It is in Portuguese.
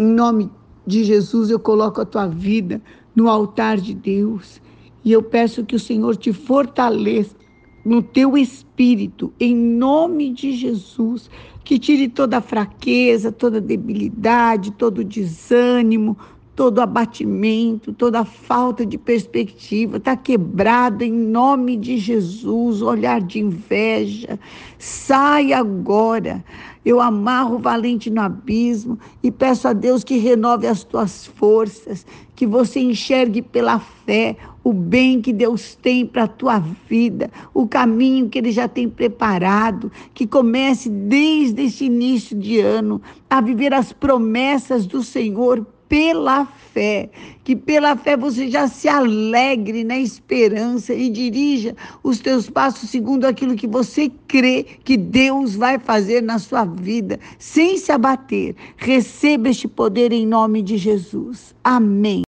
Em nome de Jesus, eu coloco a tua vida no altar de Deus. E eu peço que o Senhor te fortaleça no teu espírito, em nome de Jesus, que tire toda a fraqueza, toda a debilidade, todo o desânimo, todo abatimento, toda falta de perspectiva, está quebrado em nome de Jesus, olhar de inveja, sai agora. Eu amarro o valente no abismo e peço a Deus que renove as tuas forças, que você enxergue pela fé o bem que Deus tem para a tua vida, o caminho que Ele já tem preparado, que comece desde este início de ano a viver as promessas do Senhor pela fé, que pela fé você já se alegre na esperança e dirija os teus passos segundo aquilo que você crê que Deus vai fazer na sua vida, sem se abater. Receba este poder em nome de Jesus. Amém.